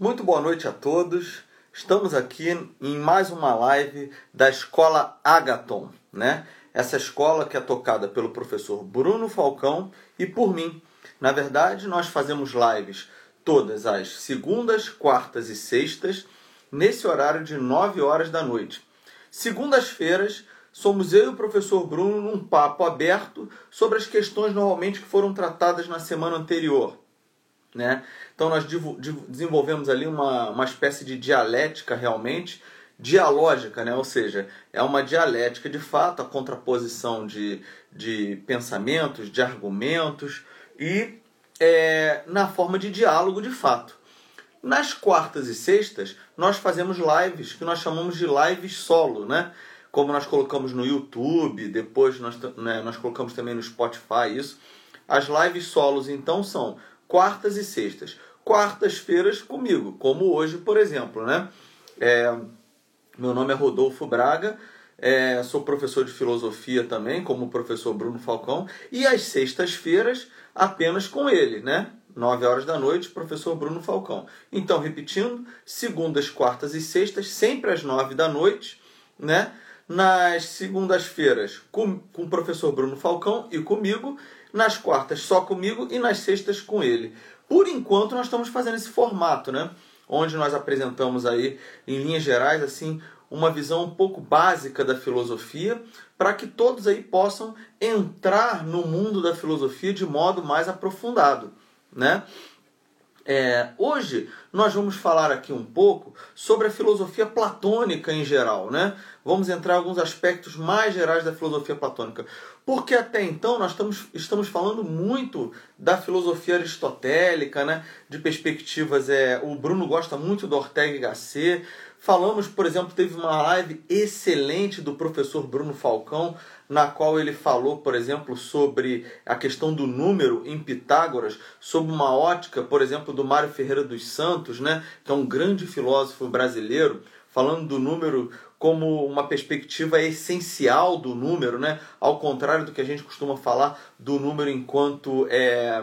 Muito boa noite a todos. Estamos aqui em mais uma live da Escola Agaton, né? Essa escola que é tocada pelo professor Bruno Falcão e por mim. Na verdade, nós fazemos lives todas as segundas, quartas e sextas, nesse horário de 9 horas da noite. Segundas-feiras, somos eu e o professor Bruno num papo aberto sobre as questões normalmente que foram tratadas na semana anterior. Né? Então nós desenvolvemos ali uma, uma espécie de dialética realmente, dialógica, né? ou seja, é uma dialética de fato, a contraposição de, de pensamentos, de argumentos e é, na forma de diálogo de fato. Nas quartas e sextas, nós fazemos lives que nós chamamos de lives solo, né? Como nós colocamos no YouTube, depois nós, né, nós colocamos também no Spotify isso. As lives solos, então, são quartas e sextas. Quartas-feiras comigo, como hoje, por exemplo, né? É, meu nome é Rodolfo Braga, é, sou professor de filosofia também, como o professor Bruno Falcão, e às sextas-feiras apenas com ele, né? 9 horas da noite, professor Bruno Falcão. Então, repetindo, segundas, quartas e sextas, sempre às 9 da noite, né? Nas segundas-feiras com, com o professor Bruno Falcão e comigo, nas quartas só comigo e nas sextas com ele. Por enquanto nós estamos fazendo esse formato, né? Onde nós apresentamos aí, em linhas gerais, assim, uma visão um pouco básica da filosofia, para que todos aí possam entrar no mundo da filosofia de modo mais aprofundado, né? É, hoje nós vamos falar aqui um pouco sobre a filosofia platônica em geral, né? Vamos entrar em alguns aspectos mais gerais da filosofia platônica. Porque até então nós estamos, estamos falando muito da filosofia aristotélica, né? De perspectivas. É, o Bruno gosta muito do Ortega y Gasset. Falamos, por exemplo, teve uma live excelente do professor Bruno Falcão na qual ele falou, por exemplo, sobre a questão do número em Pitágoras, sob uma ótica, por exemplo, do Mário Ferreira dos Santos, né, que é um grande filósofo brasileiro, falando do número como uma perspectiva essencial do número, né, ao contrário do que a gente costuma falar do número enquanto é,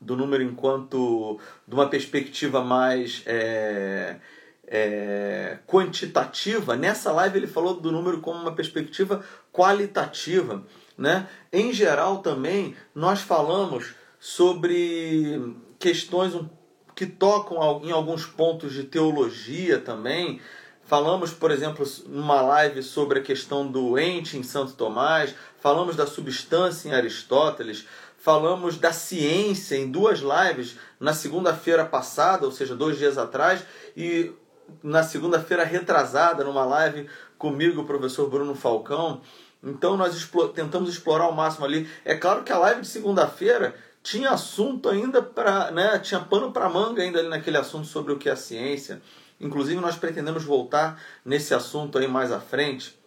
do número enquanto de uma perspectiva mais é, é, quantitativa, nessa live ele falou do número como uma perspectiva qualitativa. Né? Em geral, também, nós falamos sobre questões que tocam em alguns pontos de teologia também. Falamos, por exemplo, numa live sobre a questão do ente em Santo Tomás, falamos da substância em Aristóteles, falamos da ciência em duas lives na segunda-feira passada, ou seja, dois dias atrás, e na segunda-feira retrasada, numa live comigo, o professor Bruno Falcão. Então nós tentamos explorar ao máximo ali. É claro que a live de segunda-feira tinha assunto ainda para, né, tinha pano para manga ainda ali naquele assunto sobre o que é ciência. Inclusive nós pretendemos voltar nesse assunto aí mais à frente.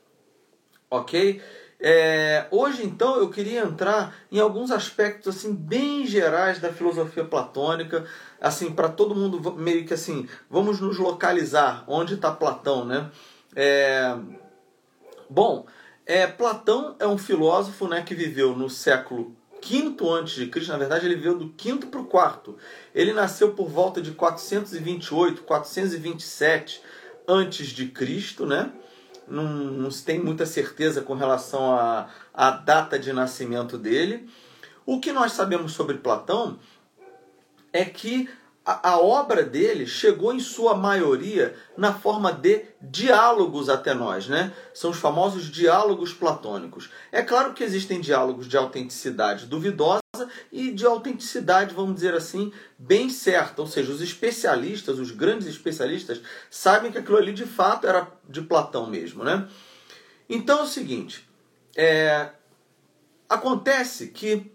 OK? É, hoje então eu queria entrar em alguns aspectos assim bem gerais da filosofia platônica, assim para todo mundo meio que assim vamos nos localizar onde está Platão, né? É, bom, é, Platão é um filósofo né, que viveu no século V antes de Cristo, na verdade ele viveu do quinto para o quarto. Ele nasceu por volta de 428, 427 antes de Cristo, né? Não, não se tem muita certeza com relação à, data de nascimento dele. O que nós sabemos sobre Platão é que a, a, obra dele chegou em sua maioria na forma de diálogos até nós, né? São os famosos diálogos platônicos. É claro que existem diálogos de autenticidade duvidosa e de autenticidade, vamos dizer assim, bem certa. Ou seja, os especialistas, os grandes especialistas, sabem que aquilo ali de fato era de Platão mesmo, né? Então é o seguinte, é, acontece que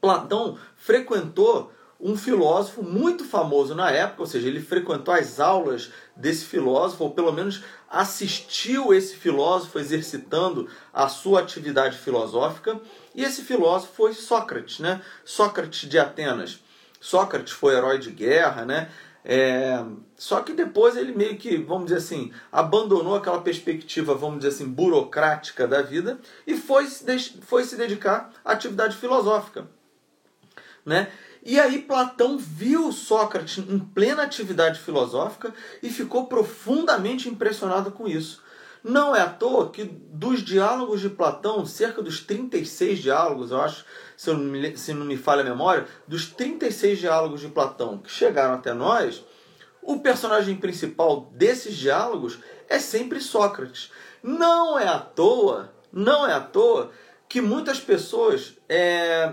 Platão frequentou um filósofo muito famoso na época, ou seja, ele frequentou as aulas desse filósofo, ou pelo menos assistiu esse filósofo exercitando a sua atividade filosófica, e esse filósofo foi Sócrates, né? Sócrates de Atenas. Sócrates foi herói de guerra, né? É, só que depois ele meio que, vamos dizer assim, abandonou aquela perspectiva, vamos dizer assim, burocrática da vida e foi, foi se dedicar à atividade filosófica. Né? E aí Platão viu Sócrates em plena atividade filosófica e ficou profundamente impressionado com isso. Não é à toa que dos diálogos de Platão, cerca dos 36 diálogos, eu acho, se, eu não me, se não me falha a memória, dos 36 diálogos de Platão que chegaram até nós, o personagem principal desses diálogos é sempre Sócrates. Não é à toa, não é à toa que muitas pessoas é,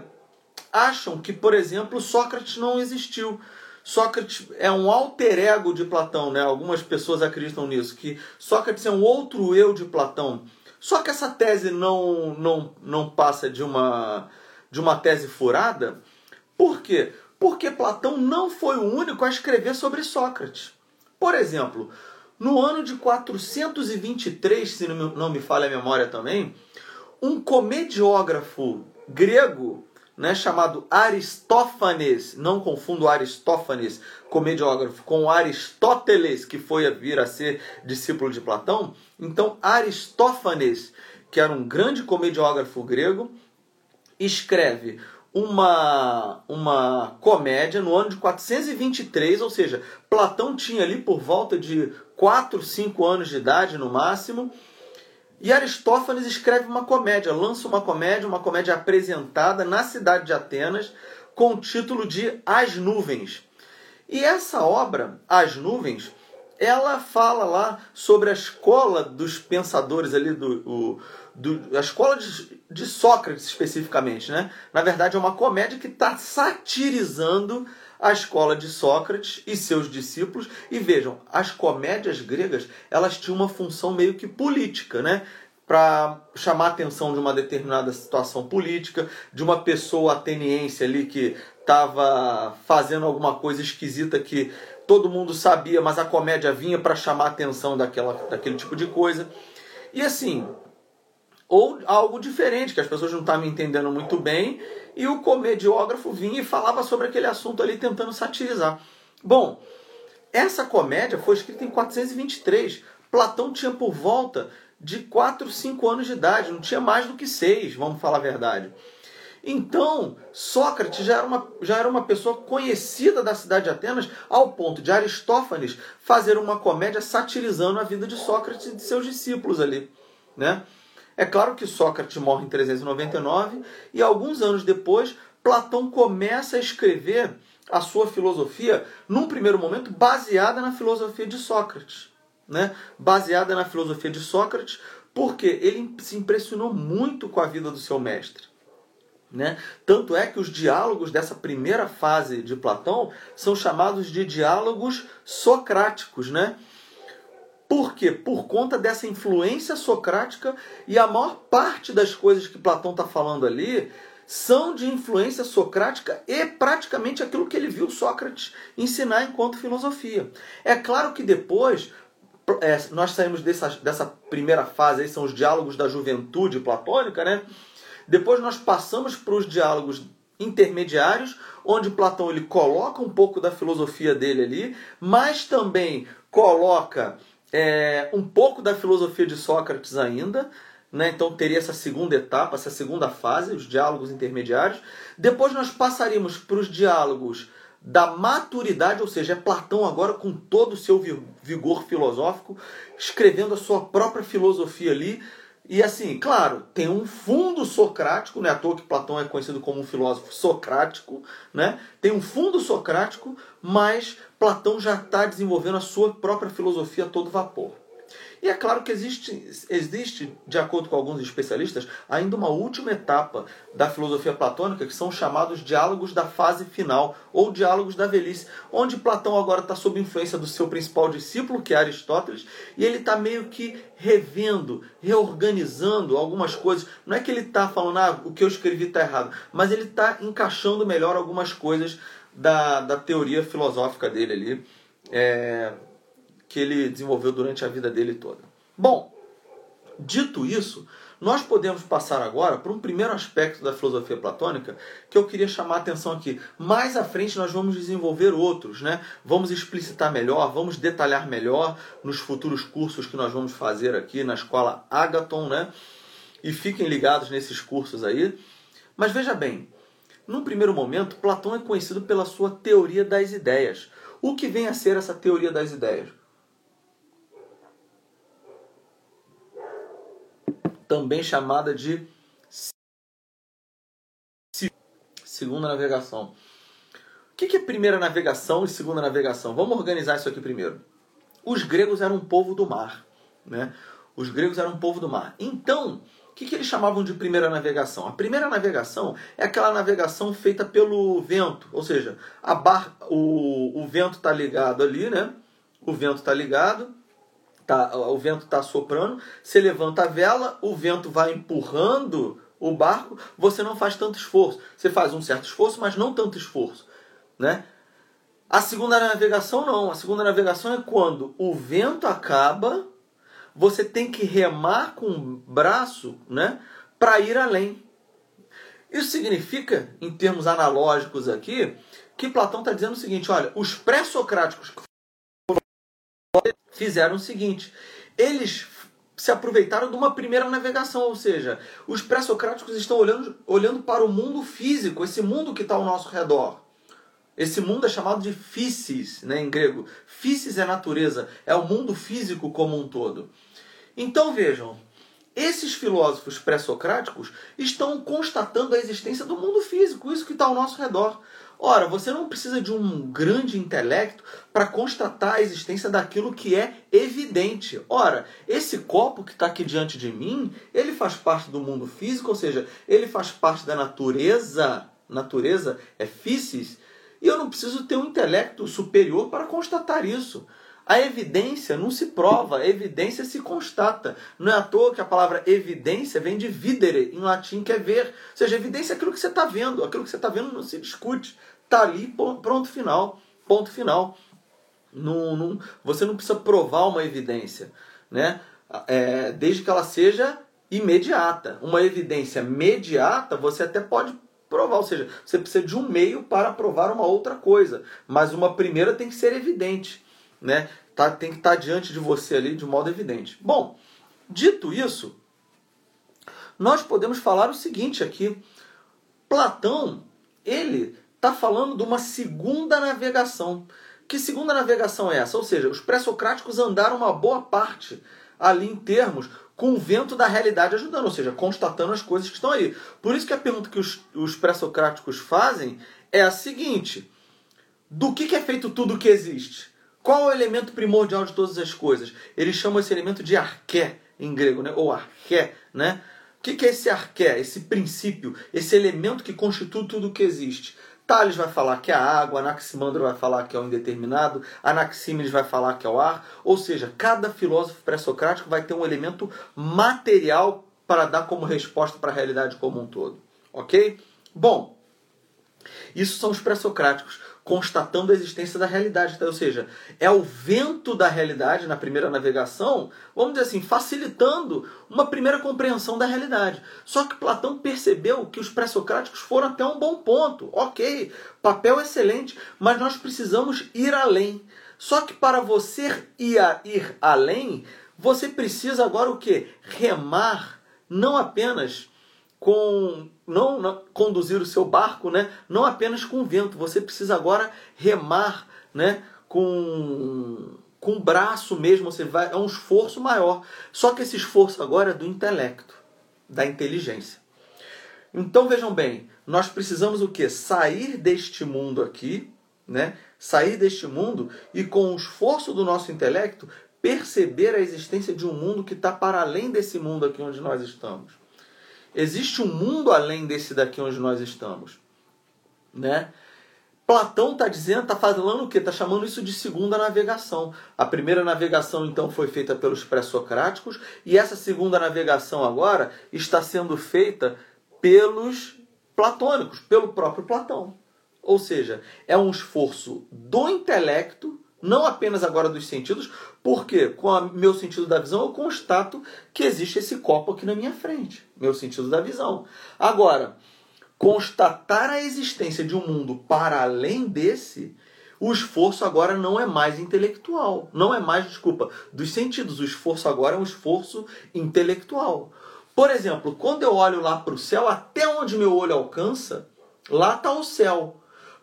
acham que, por exemplo, Sócrates não existiu. Sócrates é um alter ego de Platão, né? Algumas pessoas acreditam nisso, que Sócrates é um outro eu de Platão. Só que essa tese não, não, não passa de uma, de uma tese furada. Por quê? Porque Platão não foi o único a escrever sobre Sócrates. Por exemplo, no ano de 423, se não me falha a memória também, um comediógrafo grego né, chamado Aristófanes, não confundo Aristófanes, comediógrafo, com Aristóteles, que foi a vir a ser discípulo de Platão. Então, Aristófanes, que era um grande comediógrafo grego, escreve uma, uma comédia no ano de 423, ou seja, Platão tinha ali por volta de 4, 5 anos de idade no máximo, e Aristófanes escreve uma comédia, lança uma comédia, uma comédia apresentada na cidade de Atenas, com o título de As Nuvens. E essa obra, As Nuvens, ela fala lá sobre a escola dos pensadores ali, do, o, do a escola de, de Sócrates especificamente. Né? Na verdade, é uma comédia que está satirizando a escola de Sócrates e seus discípulos. E vejam, as comédias gregas elas tinham uma função meio que política, né? para chamar a atenção de uma determinada situação política, de uma pessoa ateniense ali que estava fazendo alguma coisa esquisita que todo mundo sabia, mas a comédia vinha para chamar a atenção daquela, daquele tipo de coisa. E assim, ou algo diferente, que as pessoas não estavam entendendo muito bem, e o comediógrafo vinha e falava sobre aquele assunto ali tentando satirizar. Bom, essa comédia foi escrita em 423. Platão tinha por volta de 4, 5 anos de idade, não tinha mais do que 6, vamos falar a verdade. Então, Sócrates já era, uma, já era uma pessoa conhecida da cidade de Atenas, ao ponto de Aristófanes fazer uma comédia satirizando a vida de Sócrates e de seus discípulos ali. Né? É claro que Sócrates morre em 399 e alguns anos depois Platão começa a escrever a sua filosofia, num primeiro momento, baseada na filosofia de Sócrates. Né? Baseada na filosofia de Sócrates, porque ele se impressionou muito com a vida do seu mestre. Né? Tanto é que os diálogos dessa primeira fase de Platão são chamados de diálogos socráticos. Né? Por quê? Por conta dessa influência socrática e a maior parte das coisas que Platão está falando ali são de influência socrática e praticamente aquilo que ele viu Sócrates ensinar enquanto filosofia. É claro que depois é, nós saímos dessa, dessa primeira fase, aí são os diálogos da juventude platônica, né? Depois nós passamos para os diálogos intermediários, onde Platão ele coloca um pouco da filosofia dele ali, mas também coloca é, um pouco da filosofia de Sócrates ainda, né? então teria essa segunda etapa, essa segunda fase, os diálogos intermediários. Depois nós passaríamos para os diálogos da maturidade, ou seja, é Platão agora com todo o seu vigor filosófico, escrevendo a sua própria filosofia ali. E assim, claro, tem um fundo socrático, não é à toa que Platão é conhecido como um filósofo socrático, né? Tem um fundo socrático, mas Platão já está desenvolvendo a sua própria filosofia a todo vapor. E é claro que existe, existe, de acordo com alguns especialistas, ainda uma última etapa da filosofia platônica, que são os chamados diálogos da fase final, ou diálogos da velhice, onde Platão agora está sob influência do seu principal discípulo, que é Aristóteles, e ele está meio que revendo, reorganizando algumas coisas. Não é que ele está falando, ah, o que eu escrevi está errado, mas ele está encaixando melhor algumas coisas da, da teoria filosófica dele ali, é, que ele desenvolveu durante a vida dele toda. Bom, dito isso, nós podemos passar agora para um primeiro aspecto da filosofia platônica que eu queria chamar a atenção aqui. Mais à frente nós vamos desenvolver outros, né? Vamos explicitar melhor, vamos detalhar melhor nos futuros cursos que nós vamos fazer aqui na escola Agaton, né? E fiquem ligados nesses cursos aí. Mas veja bem, num primeiro momento, Platão é conhecido pela sua teoria das ideias. O que vem a ser essa teoria das ideias? Também chamada de segunda navegação. O que é primeira navegação e segunda navegação? Vamos organizar isso aqui primeiro. Os gregos eram um povo do mar. Né? Os gregos eram um povo do mar. Então, o que, que eles chamavam de primeira navegação? A primeira navegação é aquela navegação feita pelo vento, ou seja, a bar, o, o vento está ligado ali, né? O vento está ligado, tá, o vento está soprando, você levanta a vela, o vento vai empurrando o barco, você não faz tanto esforço. Você faz um certo esforço, mas não tanto esforço, né? A segunda navegação não. A segunda navegação é quando o vento acaba, você tem que remar com o braço, né, para ir além. Isso significa, em termos analógicos aqui, que Platão está dizendo o seguinte: olha, os pré-socráticos fizeram o seguinte: eles se aproveitaram de uma primeira navegação, ou seja, os pré-socráticos estão olhando, olhando para o mundo físico, esse mundo que está ao nosso redor. Esse mundo é chamado de physis, né, em grego. Physis é natureza, é o mundo físico como um todo. Então vejam, esses filósofos pré-socráticos estão constatando a existência do mundo físico, isso que está ao nosso redor. Ora, você não precisa de um grande intelecto para constatar a existência daquilo que é evidente. Ora, esse copo que está aqui diante de mim, ele faz parte do mundo físico, ou seja, ele faz parte da natureza. Natureza é physis. E eu não preciso ter um intelecto superior para constatar isso. A evidência não se prova, a evidência se constata. Não é à toa que a palavra evidência vem de videre, em latim, que é ver. Ou seja, evidência é aquilo que você está vendo. Aquilo que você está vendo não se discute. Está ali, pronto, final. Ponto final. Não, não, você não precisa provar uma evidência. Né? É, desde que ela seja imediata. Uma evidência imediata você até pode provar, ou seja, você precisa de um meio para provar uma outra coisa, mas uma primeira tem que ser evidente né? Tá, tem que estar tá diante de você ali de modo evidente. Bom, dito isso, nós podemos falar o seguinte aqui. Platão, ele está falando de uma segunda navegação. Que segunda navegação é essa? Ou seja, os pré-socráticos andaram uma boa parte ali em termos com o vento da realidade ajudando, ou seja, constatando as coisas que estão aí. Por isso que a pergunta que os, os pré-socráticos fazem é a seguinte: do que, que é feito tudo o que existe? Qual é o elemento primordial de todas as coisas? Eles chamam esse elemento de arqué em grego, né? ou arqué. Né? O que é esse arqué? Esse princípio, esse elemento que constitui tudo o que existe. Tales vai falar que é a água, Anaximandro vai falar que é o indeterminado, Anaxímenes vai falar que é o ar. Ou seja, cada filósofo pré-socrático vai ter um elemento material para dar como resposta para a realidade como um todo. Ok? Bom, isso são os pré-socráticos constatando a existência da realidade. Ou seja, é o vento da realidade na primeira navegação, vamos dizer assim, facilitando uma primeira compreensão da realidade. Só que Platão percebeu que os pré-socráticos foram até um bom ponto. Ok, papel excelente, mas nós precisamos ir além. Só que para você ir, ir além, você precisa agora o que? Remar não apenas com não, não, conduzir o seu barco, né? Não apenas com vento, você precisa agora remar, né? Com com o braço mesmo, você vai é um esforço maior. Só que esse esforço agora é do intelecto, da inteligência. Então vejam bem, nós precisamos o que? Sair deste mundo aqui, né? Sair deste mundo e com o esforço do nosso intelecto perceber a existência de um mundo que está para além desse mundo aqui onde nós estamos. Existe um mundo além desse daqui onde nós estamos, né? Platão está dizendo, está falando o quê? Está chamando isso de segunda navegação. A primeira navegação, então, foi feita pelos pré-socráticos, e essa segunda navegação agora está sendo feita pelos platônicos, pelo próprio Platão. Ou seja, é um esforço do intelecto não apenas agora dos sentidos, porque com o meu sentido da visão eu constato que existe esse copo aqui na minha frente, meu sentido da visão. Agora, constatar a existência de um mundo para além desse, o esforço agora não é mais intelectual, não é mais, desculpa, dos sentidos, o esforço agora é um esforço intelectual. Por exemplo, quando eu olho lá para o céu, até onde meu olho alcança, Lá está o céu.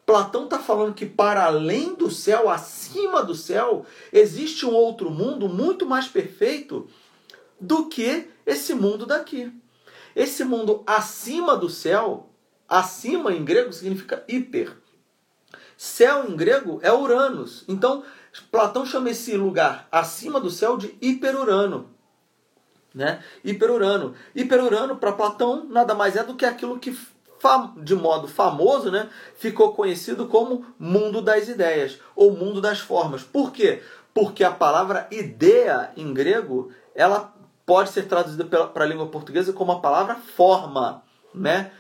Platão está falando que para além do céu, acima do céu, existe um outro mundo muito mais perfeito do que esse mundo daqui. Esse mundo acima do céu, acima em grego significa hiper. Céu em grego é Uranus. Então, Platão chama esse lugar acima do céu de hiperurano. Né? Hiperurano. Hiperurano, para Platão, nada mais é do que aquilo que, de modo famoso, né, ficou conhecido como mundo das ideias ou mundo das formas. Por quê? Porque a palavra ideia em grego ela pode ser traduzida para a língua portuguesa como a palavra forma, né?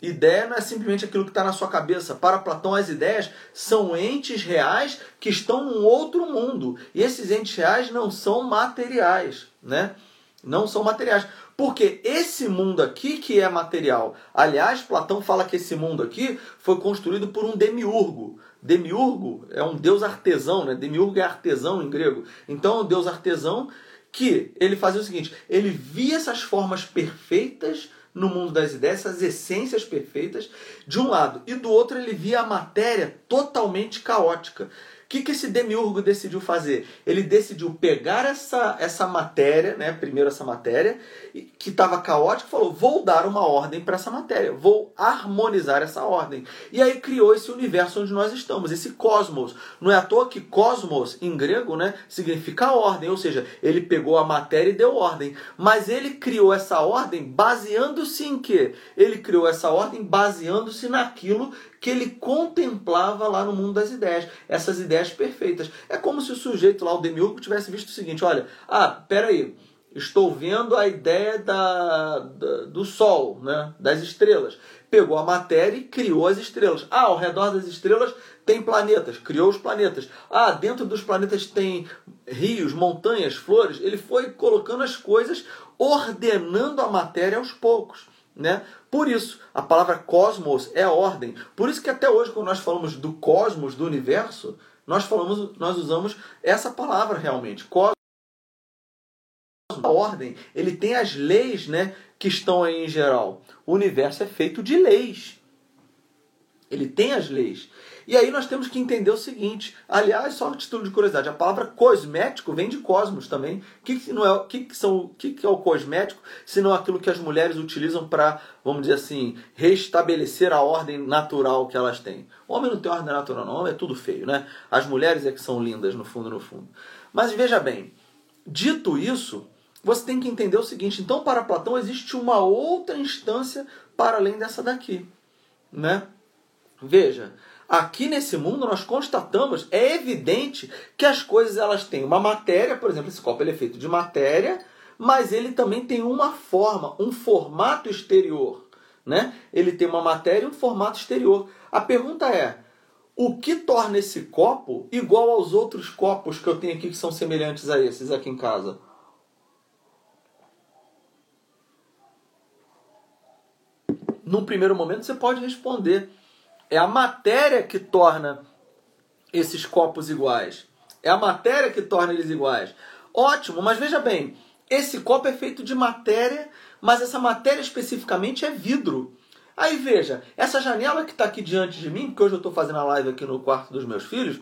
Ideia não é simplesmente aquilo que está na sua cabeça. Para Platão, as ideias são entes reais que estão num outro mundo. E esses entes reais não são materiais, né? Não são materiais. Porque esse mundo aqui que é material. Aliás, Platão fala que esse mundo aqui foi construído por um demiurgo. Demiurgo é um deus artesão, né? Demiurgo é artesão em grego. Então, é um deus artesão que ele fazia o seguinte: ele via essas formas perfeitas no mundo das ideias, essas essências perfeitas, de um lado, e do outro ele via a matéria totalmente caótica. O que, que esse demiurgo decidiu fazer? Ele decidiu pegar essa, essa matéria, né, primeiro essa matéria, que estava caótica, falou: vou dar uma ordem para essa matéria, vou harmonizar essa ordem. E aí criou esse universo onde nós estamos, esse cosmos. Não é à toa que cosmos, em grego, né, significa ordem, ou seja, ele pegou a matéria e deu ordem. Mas ele criou essa ordem baseando-se em quê? Ele criou essa ordem baseando-se naquilo que ele contemplava lá no mundo das ideias, essas ideias perfeitas. É como se o sujeito lá, o demiurgo, tivesse visto o seguinte: olha, ah, peraí, estou vendo a ideia da, da, do Sol, né, das estrelas. Pegou a matéria e criou as estrelas. Ah, ao redor das estrelas tem planetas, criou os planetas. Ah, dentro dos planetas tem rios, montanhas, flores. Ele foi colocando as coisas, ordenando a matéria aos poucos. Né? Por isso, a palavra cosmos é ordem. Por isso que até hoje, quando nós falamos do cosmos, do universo, nós falamos, nós usamos essa palavra realmente. Cosmos, a ordem, ele tem as leis, né, que estão aí em geral. O universo é feito de leis. Ele tem as leis. E aí nós temos que entender o seguinte, aliás, só título de curiosidade, a palavra cosmético vem de cosmos também. O que, que, não é, que, que, são, que, que é o cosmético, se não aquilo que as mulheres utilizam para, vamos dizer assim, restabelecer a ordem natural que elas têm. O homem não tem ordem natural, não, o homem é tudo feio, né? As mulheres é que são lindas, no fundo, no fundo. Mas veja bem, dito isso, você tem que entender o seguinte, então para Platão existe uma outra instância para além dessa daqui, né? Veja, Aqui nesse mundo nós constatamos, é evidente que as coisas elas têm uma matéria, por exemplo, esse copo ele é feito de matéria, mas ele também tem uma forma, um formato exterior, né? Ele tem uma matéria e um formato exterior. A pergunta é: o que torna esse copo igual aos outros copos que eu tenho aqui que são semelhantes a esses aqui em casa? Num primeiro momento você pode responder é a matéria que torna esses copos iguais. É a matéria que torna eles iguais. Ótimo, mas veja bem, esse copo é feito de matéria, mas essa matéria especificamente é vidro. Aí veja, essa janela que está aqui diante de mim, porque hoje eu estou fazendo a live aqui no quarto dos meus filhos,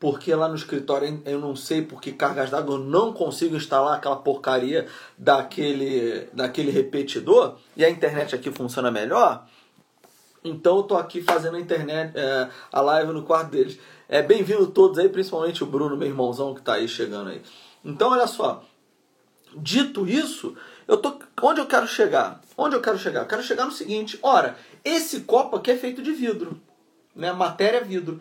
porque lá no escritório eu não sei por que cargas d'água eu não consigo instalar aquela porcaria daquele, daquele repetidor e a internet aqui funciona melhor. Então eu tô aqui fazendo a internet, é, a live no quarto deles. É bem-vindo todos aí, principalmente o Bruno, meu irmãozão que tá aí chegando aí. Então olha só, dito isso, eu tô onde eu quero chegar? Onde eu quero chegar? Eu quero chegar no seguinte, ora, esse copo aqui é feito de vidro, né? Matéria vidro.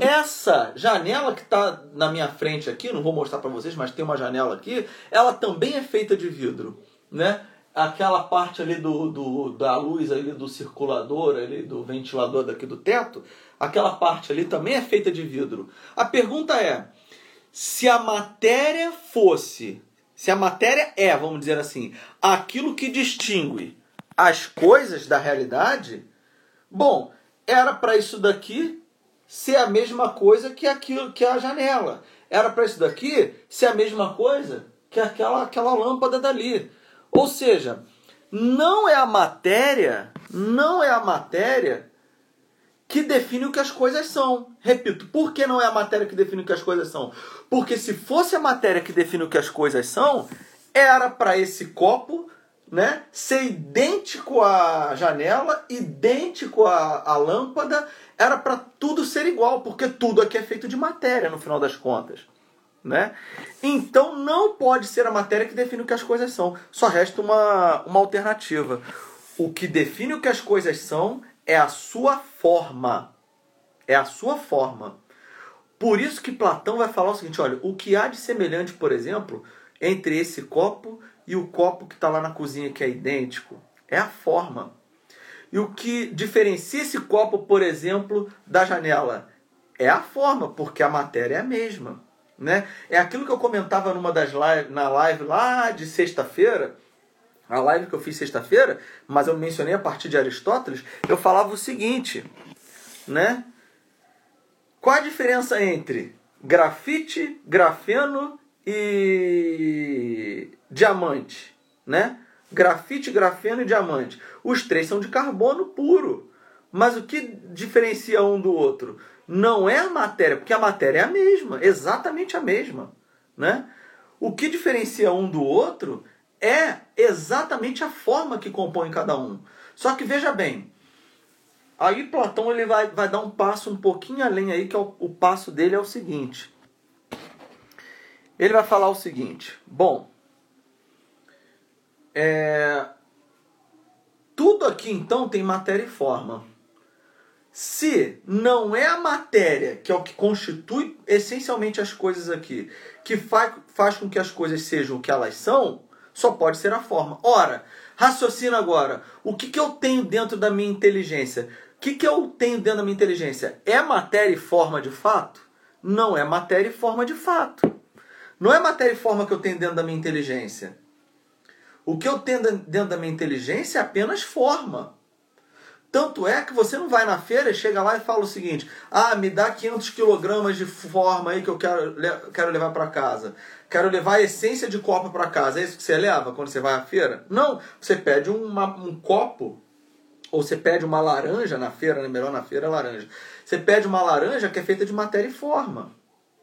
Essa janela que está na minha frente aqui, não vou mostrar para vocês, mas tem uma janela aqui, ela também é feita de vidro, né? Aquela parte ali do, do, da luz ali do circulador, ali do ventilador daqui do teto, aquela parte ali também é feita de vidro. A pergunta é: se a matéria fosse, se a matéria é, vamos dizer assim, aquilo que distingue as coisas da realidade, bom, era para isso daqui ser a mesma coisa que aquilo que a janela. Era para isso daqui ser a mesma coisa que aquela aquela lâmpada dali. Ou seja, não é a matéria, não é a matéria que define o que as coisas são. Repito, por que não é a matéria que define o que as coisas são? Porque se fosse a matéria que define o que as coisas são, era para esse copo né, ser idêntico à janela, idêntico à, à lâmpada, era para tudo ser igual, porque tudo aqui é feito de matéria no final das contas. Né? Então não pode ser a matéria que define o que as coisas são. Só resta uma, uma alternativa. O que define o que as coisas são é a sua forma. É a sua forma. Por isso que Platão vai falar o seguinte: olha, o que há de semelhante, por exemplo, entre esse copo e o copo que está lá na cozinha, que é idêntico, é a forma. E o que diferencia esse copo, por exemplo, da janela é a forma, porque a matéria é a mesma. Né? É aquilo que eu comentava numa das live, na live lá de sexta-feira, a live que eu fiz sexta-feira, mas eu mencionei a partir de Aristóteles, eu falava o seguinte, né? Qual a diferença entre grafite, grafeno e diamante, né? Grafite, grafeno e diamante. Os três são de carbono puro. Mas o que diferencia um do outro? Não é a matéria, porque a matéria é a mesma, exatamente a mesma, né? O que diferencia um do outro é exatamente a forma que compõe cada um. Só que veja bem, aí Platão ele vai, vai dar um passo um pouquinho além aí, que é o, o passo dele é o seguinte. Ele vai falar o seguinte: bom, é, tudo aqui então tem matéria e forma. Se não é a matéria, que é o que constitui essencialmente as coisas aqui, que faz, faz com que as coisas sejam o que elas são, só pode ser a forma. Ora, raciocina agora. O que, que eu tenho dentro da minha inteligência? O que, que eu tenho dentro da minha inteligência? É matéria e forma de fato? Não é matéria e forma de fato. Não é matéria e forma que eu tenho dentro da minha inteligência. O que eu tenho dentro da minha inteligência é apenas forma. Tanto é que você não vai na feira e chega lá e fala o seguinte: ah, me dá 500 quilogramas de forma aí que eu quero, quero levar para casa. Quero levar a essência de copo para casa. É isso que você leva quando você vai à feira? Não. Você pede uma, um copo, ou você pede uma laranja na feira, né? melhor na feira é laranja. Você pede uma laranja que é feita de matéria e forma.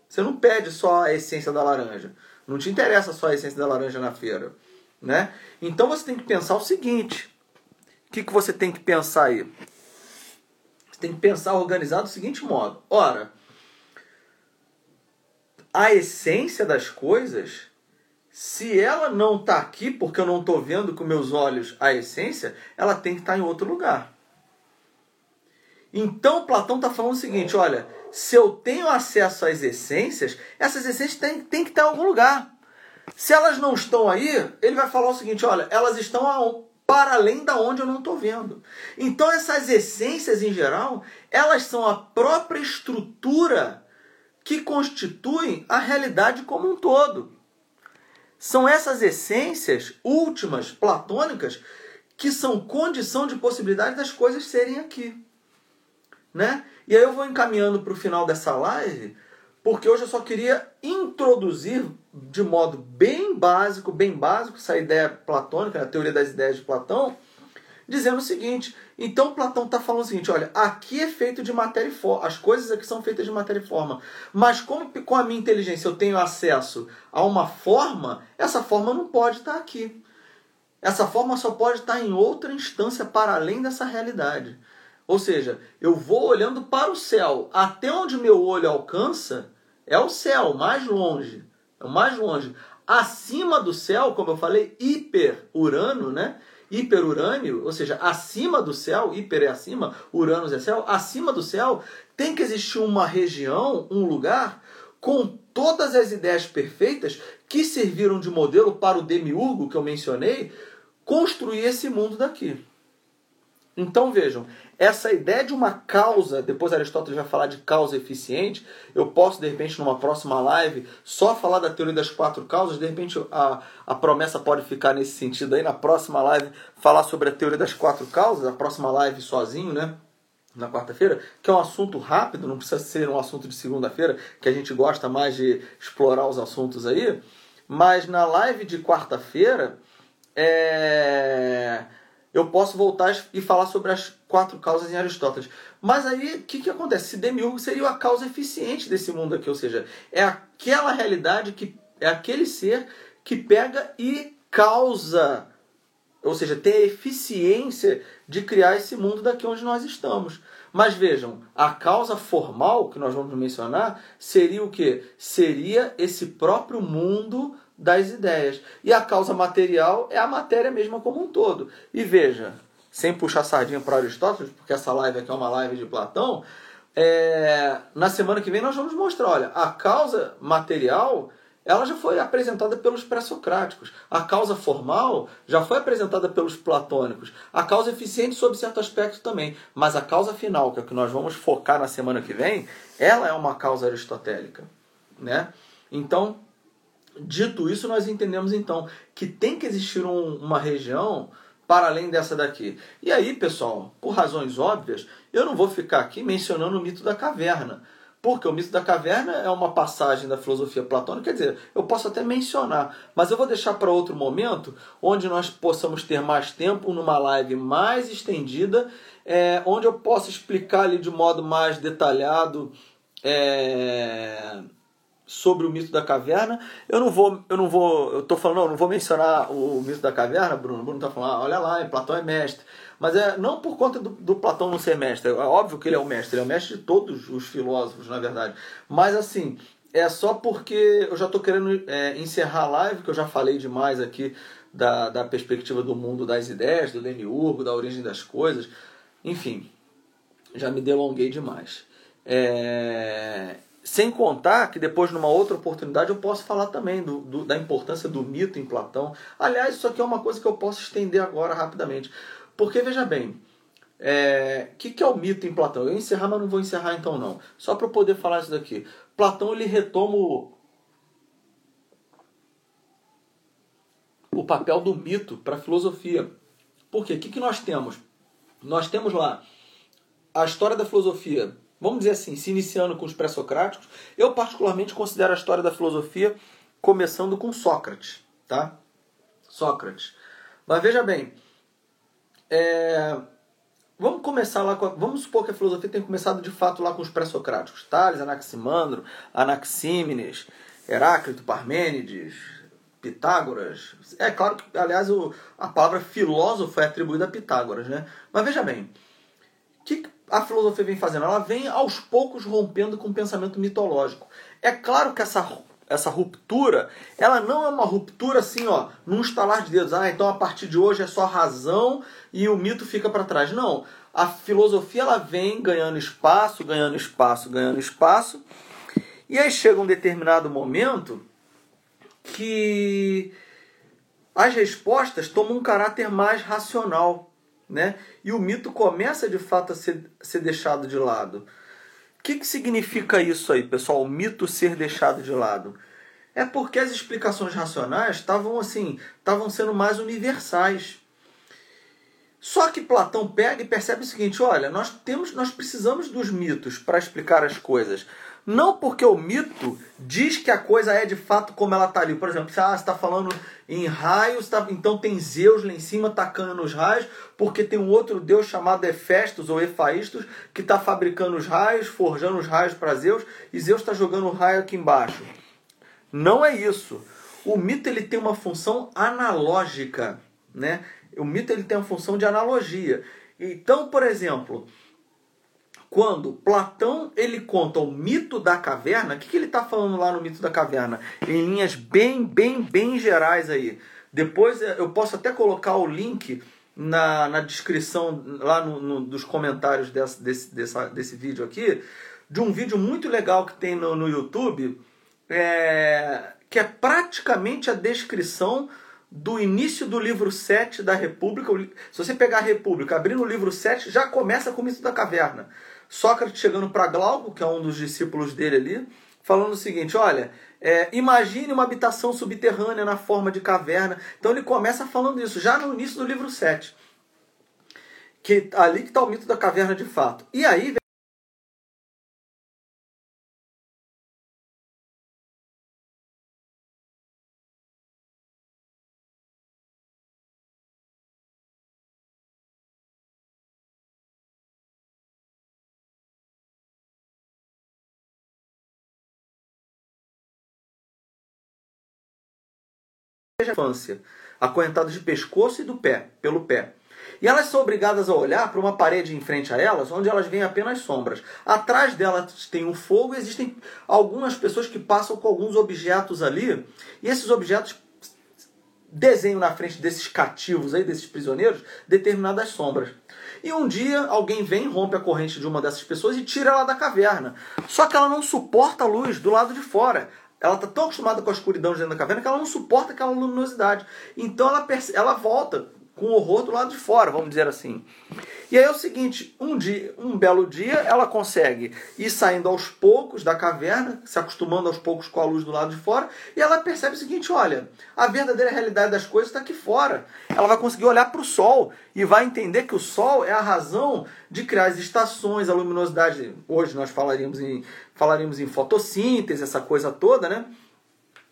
Você não pede só a essência da laranja. Não te interessa só a essência da laranja na feira. Né? Então você tem que pensar o seguinte: que, que você tem que pensar aí? Você tem que pensar organizado do seguinte modo: ora, a essência das coisas, se ela não está aqui, porque eu não estou vendo com meus olhos a essência, ela tem que estar tá em outro lugar. Então Platão está falando o seguinte: olha, se eu tenho acesso às essências, essas essências têm, que estar em algum lugar. Se elas não estão aí, ele vai falar o seguinte: olha, elas estão para além da onde eu não estou vendo. Então essas essências em geral, elas são a própria estrutura que constituem a realidade como um todo. São essas essências últimas, platônicas, que são condição de possibilidade das coisas serem aqui. Né? E aí eu vou encaminhando para o final dessa live, porque hoje eu só queria introduzir de modo bem básico, bem básico, essa ideia platônica, a teoria das ideias de Platão, dizendo o seguinte: então Platão está falando o seguinte, olha, aqui é feito de matéria e forma, as coisas aqui são feitas de matéria e forma, mas como com a minha inteligência eu tenho acesso a uma forma, essa forma não pode estar aqui. Essa forma só pode estar em outra instância para além dessa realidade. Ou seja, eu vou olhando para o céu. Até onde meu olho alcança é o céu, mais longe. É o mais longe. Acima do céu, como eu falei, hiper-urano, né? Hiperurânio, ou seja, acima do céu, hiper é acima, Uranus é céu, acima do céu tem que existir uma região, um lugar com todas as ideias perfeitas que serviram de modelo para o demiurgo que eu mencionei construir esse mundo daqui. Então vejam, essa ideia de uma causa, depois Aristóteles vai falar de causa eficiente, eu posso de repente numa próxima live só falar da teoria das quatro causas, de repente a, a promessa pode ficar nesse sentido aí, na próxima live falar sobre a teoria das quatro causas, a próxima live sozinho, né? Na quarta-feira, que é um assunto rápido, não precisa ser um assunto de segunda-feira, que a gente gosta mais de explorar os assuntos aí, mas na live de quarta-feira é, eu posso voltar e falar sobre as quatro causas em Aristóteles. Mas aí, o que, que acontece? Se Demiurgo seria a causa eficiente desse mundo aqui, ou seja, é aquela realidade que é aquele ser que pega e causa, ou seja, tem a eficiência de criar esse mundo daqui onde nós estamos. Mas vejam, a causa formal que nós vamos mencionar seria o que? Seria esse próprio mundo das ideias. E a causa material é a matéria mesma como um todo. E veja, sem puxar sardinha para Aristóteles, porque essa live aqui é uma live de Platão, é, na semana que vem nós vamos mostrar, olha, a causa material ela já foi apresentada pelos pré-socráticos. A causa formal já foi apresentada pelos platônicos. A causa eficiente sob certo aspecto também. Mas a causa final, que é o que nós vamos focar na semana que vem, ela é uma causa aristotélica. Né? Então, dito isso, nós entendemos então que tem que existir um, uma região para além dessa daqui. E aí, pessoal, por razões óbvias, eu não vou ficar aqui mencionando o mito da caverna porque o mito da caverna é uma passagem da filosofia platônica, quer dizer, eu posso até mencionar, mas eu vou deixar para outro momento, onde nós possamos ter mais tempo, numa live mais estendida, é, onde eu possa explicar ali de modo mais detalhado é, sobre o mito da caverna. Eu não vou, eu não vou, eu tô falando, não, não vou mencionar o mito da caverna, Bruno. Bruno está falando, ah, olha lá, Platão é mestre. Mas é não por conta do, do, Platão não ser mestre. É óbvio que ele é o mestre, ele é o mestre de todos os filósofos, na verdade. Mas assim, é só porque eu já estou querendo é, encerrar a live, que eu já falei demais aqui da, da perspectiva do mundo das ideias, do Demiurgo, da origem das coisas. Enfim, já me delonguei demais. É... Sem contar que depois, numa outra oportunidade, eu posso falar também do, do, da importância do mito em Platão. Aliás, isso aqui é uma coisa que eu posso estender agora rapidamente. Porque, veja bem, o é, que, que é o mito em Platão? Eu ia encerrar, mas não vou encerrar então não. Só para eu poder falar isso daqui. Platão ele retoma o, o papel do mito para a filosofia. Por quê? O que, que nós temos? Nós temos lá a história da filosofia, vamos dizer assim, se iniciando com os pré-socráticos. Eu particularmente considero a história da filosofia começando com Sócrates, tá? Sócrates. Mas veja bem, é, vamos começar lá com, vamos supor que a filosofia tenha começado de fato lá com os pré-socráticos, Tales, Anaximandro, Anaxímenes, Heráclito, Parmênides, Pitágoras. É claro que, aliás, o, a palavra filósofo é atribuída a Pitágoras, né? Mas veja bem, que a filosofia vem fazendo? Ela vem aos poucos rompendo com o pensamento mitológico. É claro que essa essa ruptura, ela não é uma ruptura assim, ó, num estalar de dedos. Ah, então a partir de hoje é só razão e o mito fica para trás. Não. A filosofia ela vem ganhando espaço, ganhando espaço, ganhando espaço. E aí chega um determinado momento que as respostas tomam um caráter mais racional, né? E o mito começa de fato a ser, ser deixado de lado que, que significa isso aí, pessoal? O mito ser deixado de lado? É porque as explicações racionais estavam assim, estavam sendo mais universais. Só que Platão pega e percebe o seguinte: olha, nós temos, nós precisamos dos mitos para explicar as coisas. Não porque o mito diz que a coisa é de fato como ela está ali. Por exemplo, se ah, está falando em raios, tá, então tem Zeus lá em cima tacando nos raios, porque tem um outro deus chamado Hefestos ou Efaístos que está fabricando os raios, forjando os raios para Zeus, e Zeus está jogando o raio aqui embaixo. Não é isso. O mito ele tem uma função analógica, né? O mito ele tem uma função de analogia. Então, por exemplo, quando Platão ele conta o mito da caverna, o que, que ele está falando lá no mito da caverna? Em linhas bem, bem, bem gerais aí. Depois eh, eu posso até colocar o link na, na descrição, lá no, no dos comentários desse, dessa, desse vídeo aqui, de um vídeo muito legal que tem no, no YouTube, é, que é praticamente a descrição do início do livro 7 da República. Se você pegar a República, abrir no livro 7, já começa com o mito da caverna. Sócrates chegando para Glauco, que é um dos discípulos dele ali, falando o seguinte: olha, é, imagine uma habitação subterrânea na forma de caverna. Então ele começa falando isso já no início do livro 7. Que ali que está o mito da caverna de fato. E aí a infância, acorrentadas de pescoço e do pé, pelo pé. E elas são obrigadas a olhar para uma parede em frente a elas, onde elas veem apenas sombras. Atrás delas tem um fogo e existem algumas pessoas que passam com alguns objetos ali, e esses objetos desenham na frente desses cativos aí, desses prisioneiros, determinadas sombras. E um dia alguém vem, rompe a corrente de uma dessas pessoas e tira ela da caverna. Só que ela não suporta a luz do lado de fora. Ela está tão acostumada com a escuridão dentro da caverna que ela não suporta aquela luminosidade. Então ela, ela volta com horror do lado de fora, vamos dizer assim. E aí é o seguinte, um dia, um belo dia, ela consegue ir saindo aos poucos da caverna, se acostumando aos poucos com a luz do lado de fora, e ela percebe o seguinte, olha, a verdadeira realidade das coisas está aqui fora. Ela vai conseguir olhar para o sol e vai entender que o sol é a razão de criar as estações, a luminosidade. Hoje nós falaríamos em falaríamos em fotossíntese, essa coisa toda, né?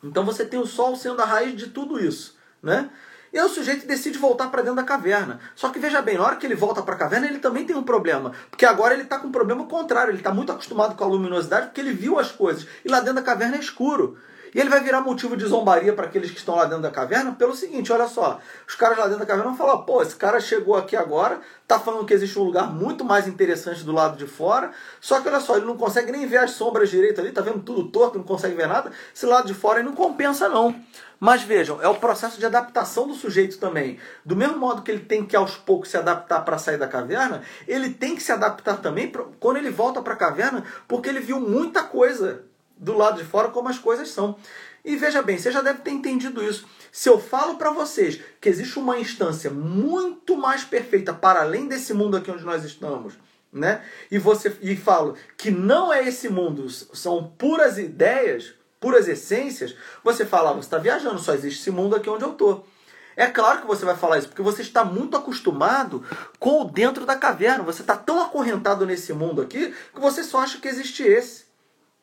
Então você tem o sol sendo a raiz de tudo isso, né? E aí o sujeito decide voltar para dentro da caverna. Só que veja bem, na hora que ele volta para a caverna, ele também tem um problema. Porque agora ele está com um problema contrário. Ele está muito acostumado com a luminosidade porque ele viu as coisas. E lá dentro da caverna é escuro. E ele vai virar motivo de zombaria para aqueles que estão lá dentro da caverna pelo seguinte: olha só, os caras lá dentro da caverna vão falar, pô, esse cara chegou aqui agora, tá falando que existe um lugar muito mais interessante do lado de fora, só que olha só, ele não consegue nem ver as sombras direito ali, tá vendo tudo torto, não consegue ver nada. Esse lado de fora ele não compensa, não. Mas vejam, é o processo de adaptação do sujeito também. Do mesmo modo que ele tem que aos poucos se adaptar para sair da caverna, ele tem que se adaptar também pra, quando ele volta para a caverna, porque ele viu muita coisa do lado de fora como as coisas são. E veja bem, você já deve ter entendido isso. Se eu falo para vocês que existe uma instância muito mais perfeita para além desse mundo aqui onde nós estamos, né? E você e falo que não é esse mundo, são puras ideias, puras essências, você fala, ah, você está viajando, só existe esse mundo aqui onde eu estou. É claro que você vai falar isso, porque você está muito acostumado com o dentro da caverna. Você está tão acorrentado nesse mundo aqui que você só acha que existe esse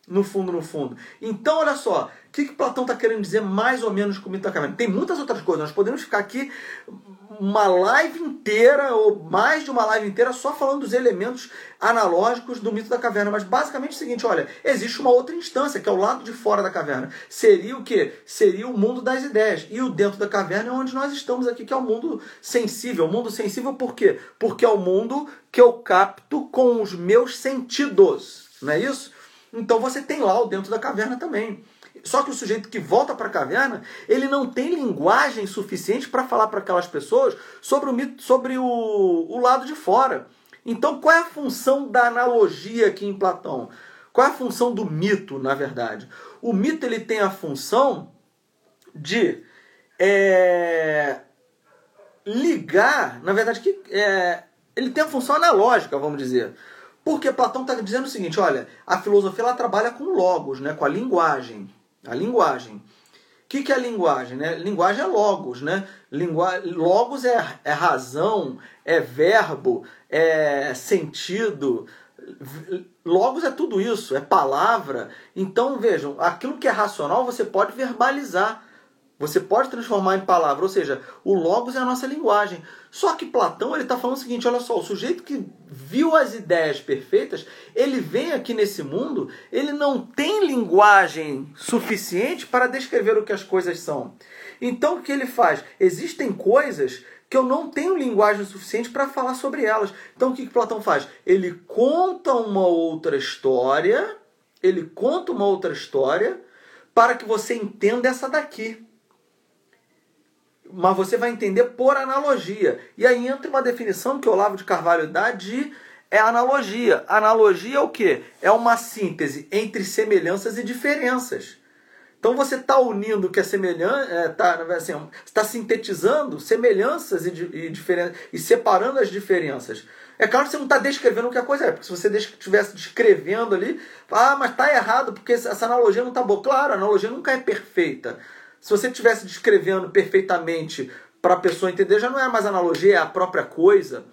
no fundo, no fundo. Então, olha só, o que, que Platão está querendo dizer mais ou menos com o mito da caverna? Tem muitas outras coisas, nós podemos ficar aqui uma live inteira, ou mais de uma live inteira, só falando dos elementos analógicos do mito da caverna. Mas basicamente é o seguinte: olha, existe uma outra instância, que é o lado de fora da caverna. Seria o que? Seria o mundo das ideias. E o dentro da caverna é onde nós estamos aqui, que é o mundo sensível. O mundo sensível por quê? Porque é o mundo que eu capto com os meus sentidos. Não é isso? Então você tem lá o dentro da caverna também. Só que o sujeito que volta para a caverna, ele não tem linguagem suficiente para falar para aquelas pessoas sobre o mito, sobre o, o lado de fora. Então, qual é a função da analogia aqui em Platão? Qual é a função do mito, na verdade? O mito ele tem a função de é, ligar, na verdade, que é, ele tem a função analógica, vamos dizer. Porque Platão está dizendo o seguinte, olha, a filosofia ela trabalha com logos, né, com a linguagem. A linguagem. O que, que é a linguagem? Né? Linguagem é logos, né? Lingua... Logos é, é razão, é verbo, é sentido. Logos é tudo isso, é palavra. Então, vejam, aquilo que é racional você pode verbalizar. Você pode transformar em palavra, ou seja, o logos é a nossa linguagem. Só que Platão ele está falando o seguinte: olha só, o sujeito que viu as ideias perfeitas, ele vem aqui nesse mundo, ele não tem linguagem suficiente para descrever o que as coisas são. Então o que ele faz? Existem coisas que eu não tenho linguagem suficiente para falar sobre elas. Então o que, que Platão faz? Ele conta uma outra história, ele conta uma outra história para que você entenda essa daqui mas você vai entender por analogia. E aí entra uma definição que o Olavo de Carvalho dá de é analogia. Analogia é o que? É uma síntese entre semelhanças e diferenças. Então você está unindo que é semelhante, está é, assim, tá sintetizando semelhanças e, e diferenças e separando as diferenças. É claro que você não está descrevendo o que a coisa é, porque se você estivesse descrevendo ali, ah, mas está errado porque essa analogia não está boa. Claro, a analogia nunca é perfeita. Se você estivesse descrevendo perfeitamente para a pessoa entender, já não é mais analogia, é a própria coisa.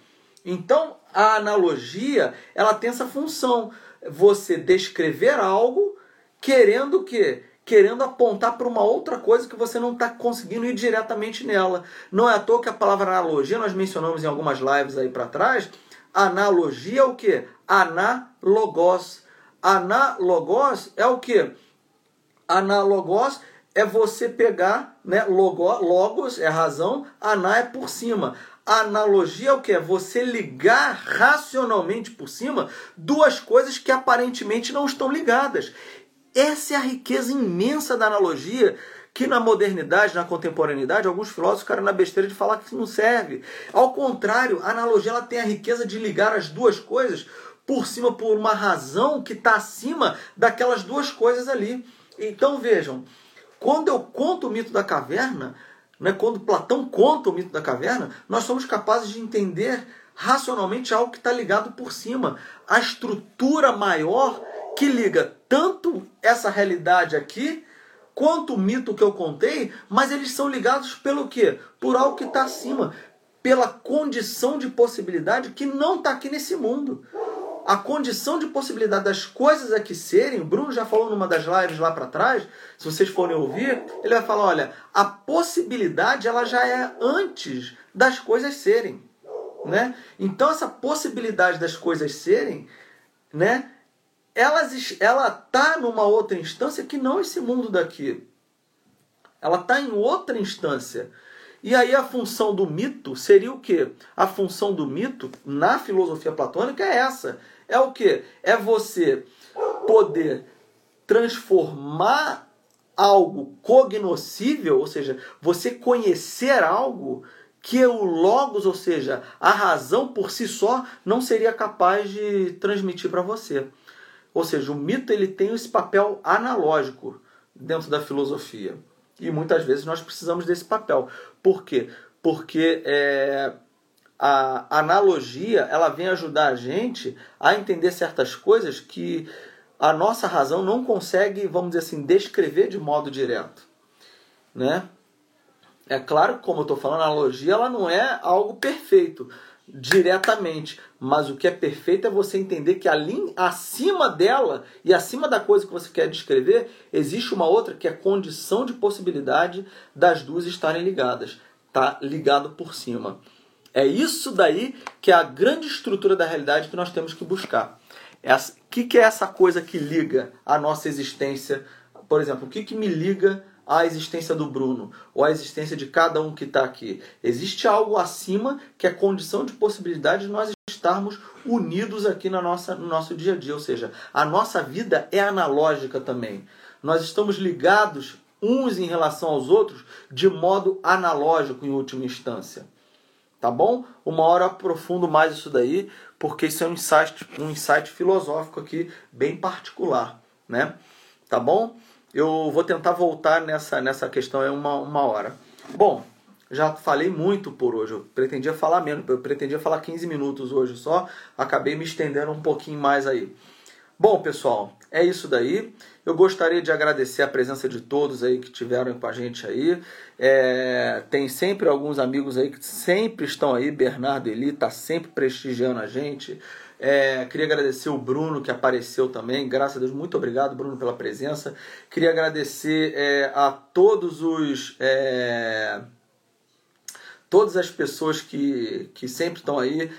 Então, a analogia, ela tem essa função, você descrever algo querendo que querendo apontar para uma outra coisa que você não está conseguindo ir diretamente nela. Não é à toa que a palavra analogia nós mencionamos em algumas lives aí para trás. Analogia é o que? Analogos. Analogos é o que? Analogos é você pegar, né, logo, logos é razão, aná é por cima. A analogia é o que? É você ligar racionalmente por cima duas coisas que aparentemente não estão ligadas. Essa é a riqueza imensa da analogia que na modernidade, na contemporaneidade, alguns filósofos ficaram na besteira de falar que isso não serve. Ao contrário, a analogia ela tem a riqueza de ligar as duas coisas por cima por uma razão que está acima daquelas duas coisas ali. Então vejam, quando eu conto o mito da caverna, né, quando Platão conta o mito da caverna, nós somos capazes de entender racionalmente algo que está ligado por cima. A estrutura maior que liga tanto essa realidade aqui quanto o mito que eu contei, mas eles são ligados pelo quê? Por algo que está acima, pela condição de possibilidade que não está aqui nesse mundo a condição de possibilidade das coisas aqui serem, o Bruno já falou numa das lives lá para trás, se vocês forem ouvir, ele vai falar, olha, a possibilidade ela já é antes das coisas serem, né? Então essa possibilidade das coisas serem, né? Elas, ela tá numa outra instância que não esse mundo daqui. Ela tá em outra instância. E aí a função do mito seria o quê? A função do mito na filosofia platônica é essa é o que? É você poder transformar algo cognoscível, ou seja, você conhecer algo que o logos, ou seja, a razão por si só não seria capaz de transmitir para você. Ou seja, o mito ele tem esse papel analógico dentro da filosofia. E muitas vezes nós precisamos desse papel. Por quê? Porque é, a analogia ela vem ajudar a gente a entender certas coisas que a nossa razão não consegue, vamos dizer assim, descrever de modo direto, né? É claro como eu estou falando, a analogia ela não é algo perfeito diretamente, mas o que é perfeito é você entender que ali acima dela e acima da coisa que você quer descrever existe uma outra que é condição de possibilidade das duas estarem ligadas, tá ligado por cima. É isso daí que é a grande estrutura da realidade que nós temos que buscar. O que, que é essa coisa que liga a nossa existência? Por exemplo, o que, que me liga à existência do Bruno ou à existência de cada um que está aqui? Existe algo acima que é condição de possibilidade de nós estarmos unidos aqui na nossa, no nosso dia a dia. Ou seja, a nossa vida é analógica também. Nós estamos ligados uns em relação aos outros de modo analógico em última instância tá bom? Uma hora eu aprofundo mais isso daí, porque isso é um insight, um insight filosófico aqui bem particular, né? Tá bom? Eu vou tentar voltar nessa, nessa questão em uma, uma hora. Bom, já falei muito por hoje. Eu pretendia falar menos, eu pretendia falar 15 minutos hoje só, acabei me estendendo um pouquinho mais aí. Bom, pessoal, é isso daí. Eu gostaria de agradecer a presença de todos aí que tiveram com a gente aí. É, tem sempre alguns amigos aí que sempre estão aí. Bernardo Eli está sempre prestigiando a gente. É, queria agradecer o Bruno que apareceu também. Graças a Deus, muito obrigado, Bruno, pela presença. Queria agradecer é, a todos os. É, todas as pessoas que, que sempre estão aí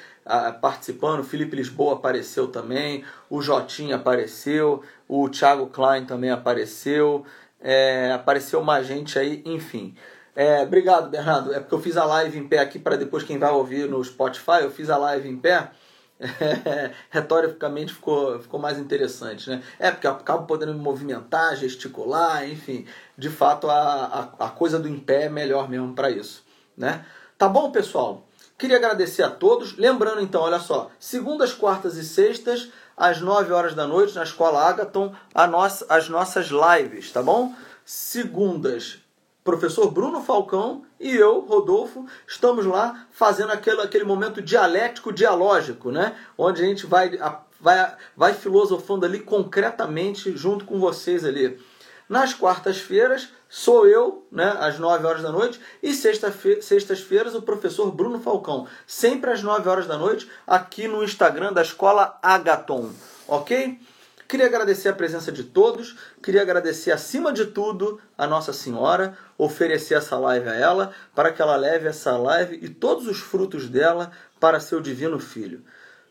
participando. O Felipe Lisboa apareceu também, o Jotinho apareceu, o Thiago Klein também apareceu, é, apareceu mais gente aí, enfim. É, obrigado, Bernardo. É porque eu fiz a live em pé aqui para depois quem vai ouvir no Spotify, eu fiz a live em pé. É, retoricamente ficou, ficou mais interessante, né? É, porque eu acabo podendo me movimentar, gesticular, enfim. De fato, a, a, a coisa do em pé é melhor mesmo para isso, né? Tá bom, pessoal? Queria agradecer a todos. Lembrando então, olha só, segundas, quartas e sextas, às 9 horas da noite, na Escola Agaton, nossa, as nossas lives, tá bom? Segundas, professor Bruno Falcão e eu, Rodolfo, estamos lá fazendo aquele, aquele momento dialético, dialógico, né? Onde a gente vai, vai, vai filosofando ali concretamente junto com vocês ali. Nas quartas-feiras, sou eu, né, às 9 horas da noite, e sextas-feiras o professor Bruno Falcão, sempre às 9 horas da noite, aqui no Instagram da Escola Agaton, ok? Queria agradecer a presença de todos, queria agradecer acima de tudo a Nossa Senhora, oferecer essa live a ela, para que ela leve essa live e todos os frutos dela para seu divino Filho.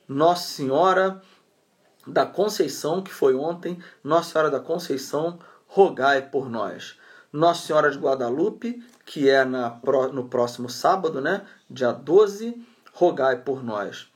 Nossa Senhora da Conceição, que foi ontem, Nossa Senhora da Conceição, rogai por nós. Nossa Senhora de Guadalupe, que é na, no próximo sábado, né? Dia 12, rogai por nós.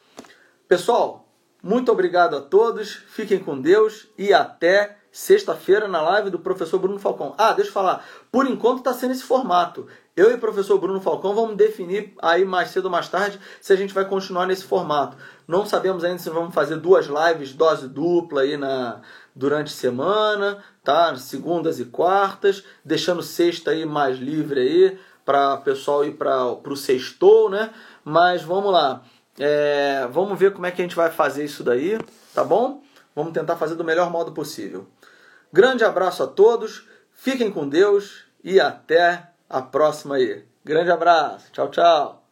Pessoal, muito obrigado a todos, fiquem com Deus e até sexta-feira na live do professor Bruno Falcão. Ah, deixa eu falar, por enquanto está sendo esse formato. Eu e o professor Bruno Falcão vamos definir aí mais cedo ou mais tarde se a gente vai continuar nesse formato. Não sabemos ainda se vamos fazer duas lives, dose dupla aí na, durante a semana, tá? Segundas e quartas, deixando sexta aí mais livre aí para o pessoal ir para o sextou, né? Mas vamos lá. É, vamos ver como é que a gente vai fazer isso daí, tá bom? Vamos tentar fazer do melhor modo possível. Grande abraço a todos, fiquem com Deus e até a próxima aí. Grande abraço, tchau, tchau.